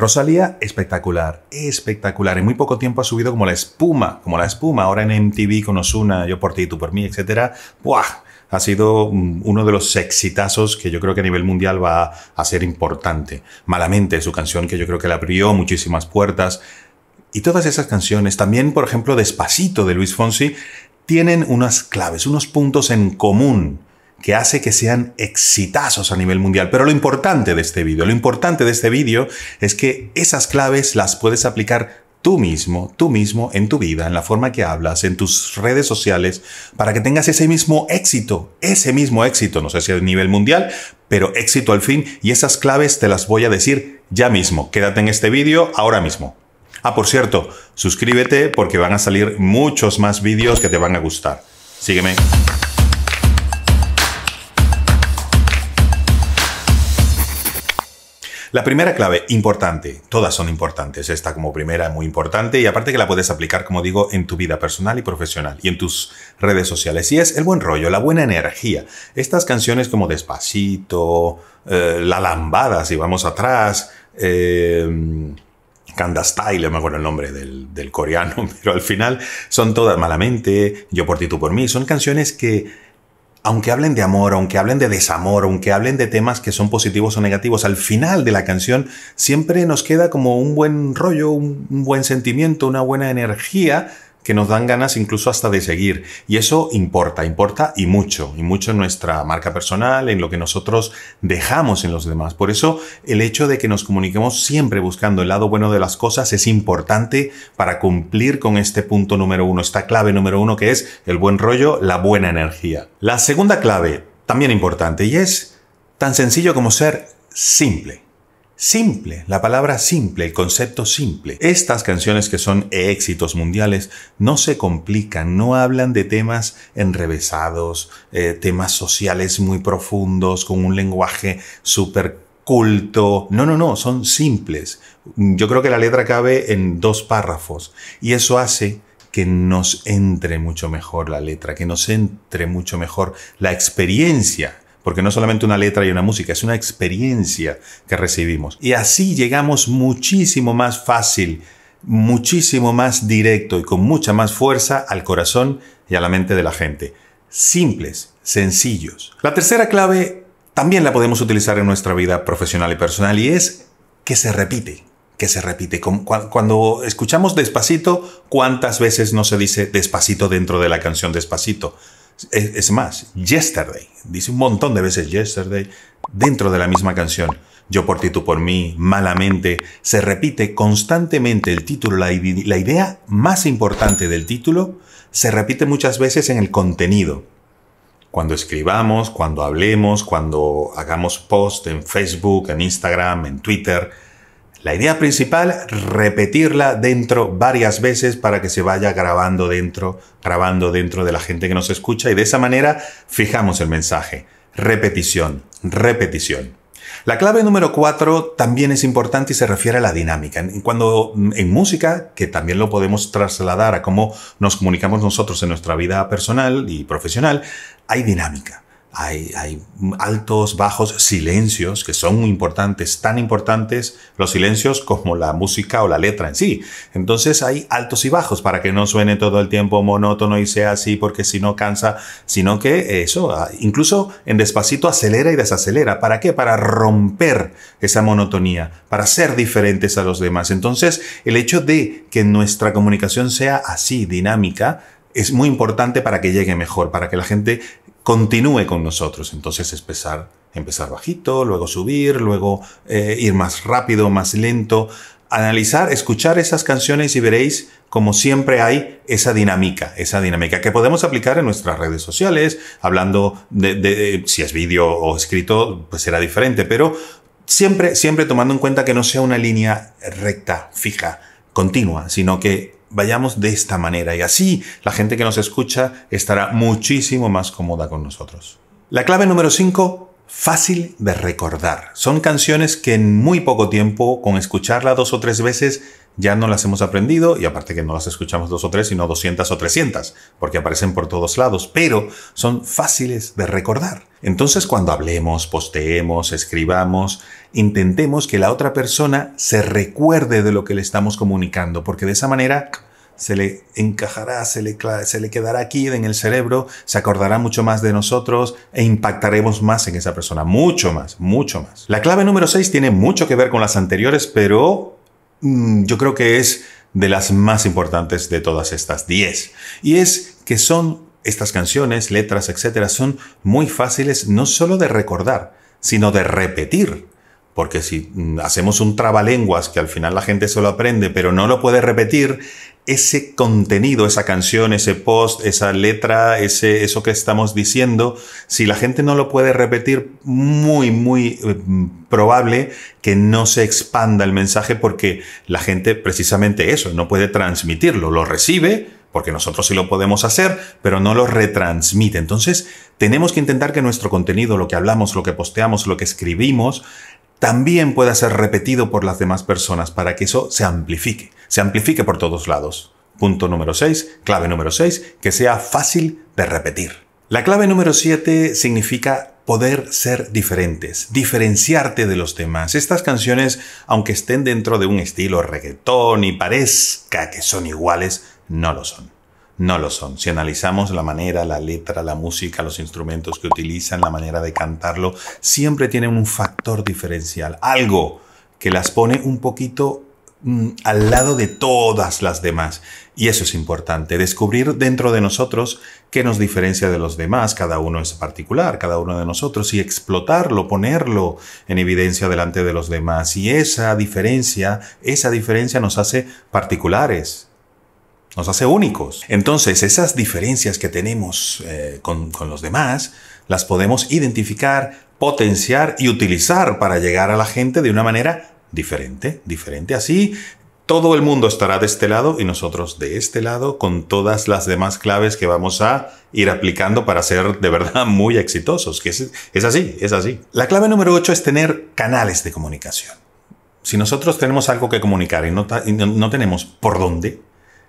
Rosalía, espectacular, espectacular. En muy poco tiempo ha subido como la espuma, como la espuma. Ahora en MTV con Osuna, Yo por ti, tú por mí, etc. ¡Buah! Ha sido mm, uno de los exitazos que yo creo que a nivel mundial va a ser importante. Malamente, su canción que yo creo que le abrió muchísimas puertas. Y todas esas canciones, también por ejemplo Despacito de Luis Fonsi, tienen unas claves, unos puntos en común que hace que sean exitazos a nivel mundial. Pero lo importante de este vídeo, lo importante de este vídeo es que esas claves las puedes aplicar tú mismo, tú mismo en tu vida, en la forma que hablas, en tus redes sociales, para que tengas ese mismo éxito, ese mismo éxito, no sé si a nivel mundial, pero éxito al fin, y esas claves te las voy a decir ya mismo. Quédate en este vídeo ahora mismo. Ah, por cierto, suscríbete porque van a salir muchos más vídeos que te van a gustar. Sígueme. La primera clave, importante. Todas son importantes. Esta como primera, muy importante. Y aparte que la puedes aplicar, como digo, en tu vida personal y profesional y en tus redes sociales. Y es el buen rollo, la buena energía. Estas canciones como Despacito, eh, La Lambada, si vamos atrás, eh, Kanda Style, me acuerdo el nombre del, del coreano, pero al final son todas malamente, Yo por ti, tú por mí. Son canciones que aunque hablen de amor, aunque hablen de desamor, aunque hablen de temas que son positivos o negativos, al final de la canción siempre nos queda como un buen rollo, un, buen sentimiento, una buena energía que nos dan ganas incluso hasta de seguir. Y eso importa, importa y mucho, y mucho en nuestra marca personal, en lo que nosotros dejamos en los demás. Por eso el hecho de que nos comuniquemos siempre buscando el lado bueno de las cosas es importante para cumplir con este punto número uno, esta clave número uno que es el buen rollo, la buena energía. La segunda clave, también importante, y es tan sencillo como ser simple. Simple, la palabra simple, el concepto simple. Estas canciones que son éxitos mundiales no se complican, no hablan de temas enrevesados, eh, temas sociales muy profundos, con un lenguaje súper culto. No, no, no, son simples. Yo creo que la letra cabe en dos párrafos y eso hace que nos entre mucho mejor la letra, que nos entre mucho mejor la experiencia porque no solamente una letra y una música, es una experiencia que recibimos. Y así llegamos muchísimo más fácil, muchísimo más directo y con mucha más fuerza al corazón y a la mente de la gente. Simples, sencillos. La tercera clave también la podemos utilizar en nuestra vida profesional y personal y es que se repite que se repite. Cuando escuchamos despacito, ¿cuántas veces no se dice despacito dentro de la canción despacito? Es, más, Yesterday, dice un montón de veces Yesterday dentro de la misma canción. Yo por ti, tú por mí, malamente, se repite constantemente el título, la, la idea más importante del título se repite muchas veces en el contenido. Cuando escribamos, cuando hablemos, cuando hagamos post en Facebook, en Instagram, en Twitter, la idea principal, repetirla dentro varias veces para que se vaya grabando dentro, grabando dentro de la gente que nos escucha y de esa manera fijamos el mensaje. Repetición, repetición. La clave número cuatro también es importante y se refiere a la dinámica. Cuando en música, que también lo podemos trasladar a cómo nos comunicamos nosotros en nuestra vida personal y profesional, hay dinámica hay, altos, bajos, silencios que son muy importantes, tan importantes los silencios como la música o la letra en sí. Entonces hay altos y bajos para que no suene todo el tiempo monótono y sea así porque si no cansa, sino que eso, ah, incluso en despacito acelera y desacelera. ¿Para qué? Para romper esa monotonía, para ser diferentes a los demás. Entonces el hecho de que nuestra comunicación sea así, dinámica, es muy importante para que llegue mejor, para que la gente continúe con nosotros. Entonces empezar, empezar bajito, luego subir, luego eh, ir más rápido, más lento, analizar, escuchar esas canciones y veréis como siempre hay esa dinámica, esa dinámica que podemos aplicar en nuestras redes sociales, hablando de, si es vídeo o escrito, pues será diferente, pero siempre, siempre tomando en cuenta que no sea una línea recta, fija, continua, sino que vayamos de esta manera y así la gente que nos escucha estará muchísimo más cómoda con nosotros. La clave número 5, fácil de recordar. Son canciones que en muy poco tiempo, con escucharla dos o tres veces, ya no las hemos aprendido y aparte que no las escuchamos dos o tres, sino 200 o 300, porque aparecen por todos lados, pero son fáciles de recordar. Entonces cuando hablemos, posteemos, escribamos, intentemos que la otra persona se recuerde de lo que le estamos comunicando, porque de esa manera se le encajará, se le, se le quedará aquí en el cerebro, se acordará mucho más de nosotros e impactaremos más en esa persona, mucho más, mucho más. La clave número 6 tiene mucho que ver con las anteriores, pero yo creo que es de las más importantes de todas estas 10. Y es que son estas canciones, letras, etcétera, son muy fáciles no solo de recordar, sino de repetir. Porque si mm, hacemos un trabalenguas que al final la gente solo aprende, pero no lo puede repetir, ese contenido, esa canción, ese post, esa letra, ese, eso que estamos diciendo, si la gente no lo puede repetir, muy, muy eh, probable que no se expanda el mensaje porque la gente precisamente eso, no puede transmitirlo, lo recibe, porque nosotros sí lo podemos hacer, pero no lo retransmite. Entonces, tenemos que intentar que nuestro contenido, lo que hablamos, lo que posteamos, lo que escribimos, también pueda ser repetido por las demás personas para que eso se amplifique, se amplifique por todos lados. Punto número 6, clave número 6, que sea fácil de repetir. La clave número 7 significa poder ser diferentes, diferenciarte de los demás. Estas canciones, aunque estén dentro de un estilo reggaetón y parezca que son iguales, no lo son no lo son. Si analizamos la manera, la letra, la música, los instrumentos que utilizan, la manera de cantarlo, siempre tienen un factor diferencial, algo que las pone un poquito al lado de todas las demás. Y eso es importante, descubrir dentro de nosotros qué nos diferencia de los demás, cada uno es particular, cada uno de nosotros, y explotarlo, ponerlo en evidencia delante de los demás. Y esa diferencia, esa diferencia nos hace particulares, nos hace únicos. Entonces, esas diferencias que tenemos eh, con, con los demás, las podemos identificar, potenciar y utilizar para llegar a la gente de una manera diferente, diferente. Así, todo el mundo estará de este lado y nosotros de este lado con todas las demás claves que vamos a ir aplicando para ser de verdad muy exitosos. Que es, así, es así. La clave número 8 es tener canales de comunicación. Si nosotros tenemos algo que comunicar y no, y no tenemos por dónde,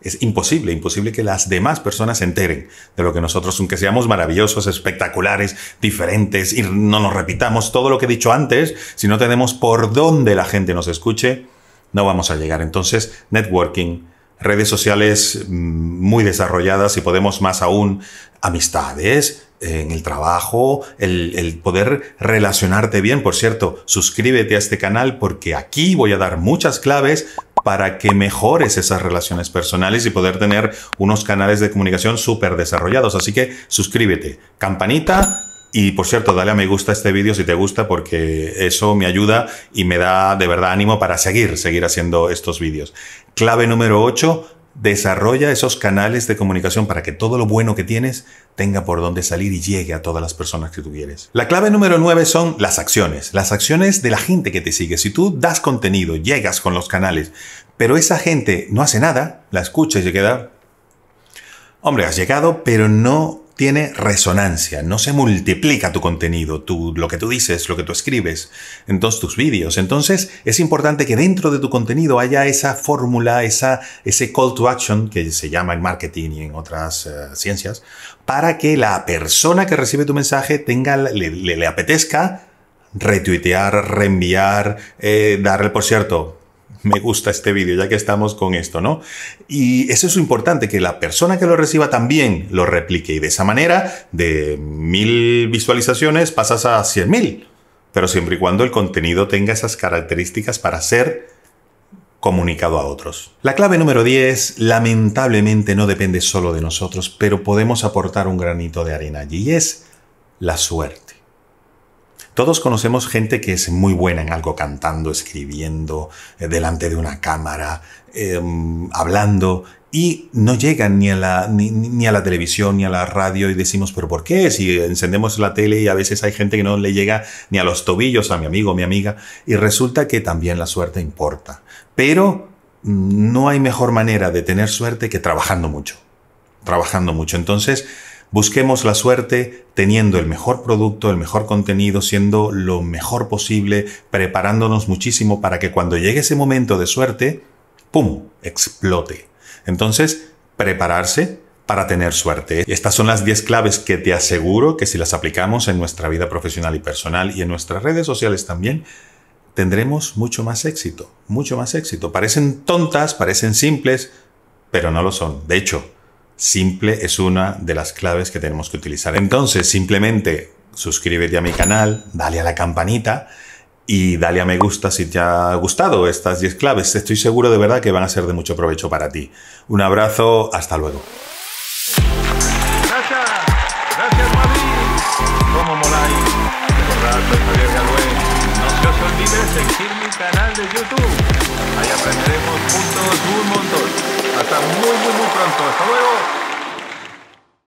es imposible, imposible que las demás personas se enteren de lo que nosotros, aunque seamos maravillosos, espectaculares, diferentes y no nos repitamos todo lo que he dicho antes, si no tenemos por dónde la gente nos escuche, no vamos a llegar. Entonces, networking, redes sociales mm, muy desarrolladas y podemos más aún amistades, en el trabajo, el, el, poder relacionarte bien. Por cierto, suscríbete a este canal porque aquí voy a dar muchas claves para que mejores esas relaciones personales y poder tener unos canales de comunicación súper desarrollados. Así que suscríbete, campanita y por cierto, dale a me gusta este vídeo si te gusta porque eso me ayuda y me da de verdad ánimo para seguir, seguir haciendo estos vídeos. Clave número 8, desarrolla esos canales de comunicación para que todo lo bueno que tienes tenga por dónde salir y llegue a todas las personas que tú quieres. La clave número 9 son las acciones, las acciones de la gente que te sigue. Si tú das contenido, llegas con los canales, pero esa gente no hace nada, la escucha y se queda, hombre, has llegado, pero no tiene resonancia, no se multiplica tu contenido, tu, lo que tú dices, lo que tú escribes en todos tus vídeos. Entonces es importante que dentro de tu contenido haya esa fórmula, esa, ese call to action que se llama en marketing y en otras uh, ciencias, para que la persona que recibe tu mensaje tenga, le, le, le apetezca retuitear, reenviar, eh, darle, por cierto, me gusta este vídeo, ya que estamos con esto, ¿no? Y eso es importante, que la persona que lo reciba también lo replique y de esa manera, de mil visualizaciones pasas a cien mil, pero siempre y cuando el contenido tenga esas características para ser comunicado a otros. La clave número 10 lamentablemente no depende solo de nosotros, pero podemos aportar un granito de arena allí y es la suerte. Todos conocemos gente que es muy buena en algo, cantando, escribiendo, eh, delante de una cámara, eh, hablando, y no llegan ni a, la, ni, ni, a la televisión ni a la radio y decimos, pero ¿por qué? Si encendemos la tele y a veces hay gente que no le llega ni a los tobillos a mi amigo mi amiga, y resulta que también la suerte importa. Pero mm, no hay mejor manera de tener suerte que trabajando mucho. Trabajando mucho. Entonces, Busquemos la suerte teniendo el mejor producto, el mejor contenido, siendo lo mejor posible, preparándonos muchísimo para que cuando llegue ese momento de suerte, ¡pum!, explote. Entonces, prepararse para tener suerte. Estas son las 10 claves que te aseguro que si las aplicamos en nuestra vida profesional y personal y en nuestras redes sociales también, tendremos mucho más éxito, mucho más éxito. Parecen tontas, parecen simples, pero no lo son. De hecho, simple es una de las claves que tenemos que utilizar. Entonces, simplemente suscríbete a mi canal, dale a la campanita y dale a me gusta si te ha gustado estas 10 claves. Estoy seguro de verdad que van a ser de mucho provecho para ti. Un abrazo, hasta luego. Gracias, No seguir mi canal de YouTube. Ahí aprenderemos juntos un montón hasta muy, muy, muy pronto. Hasta luego.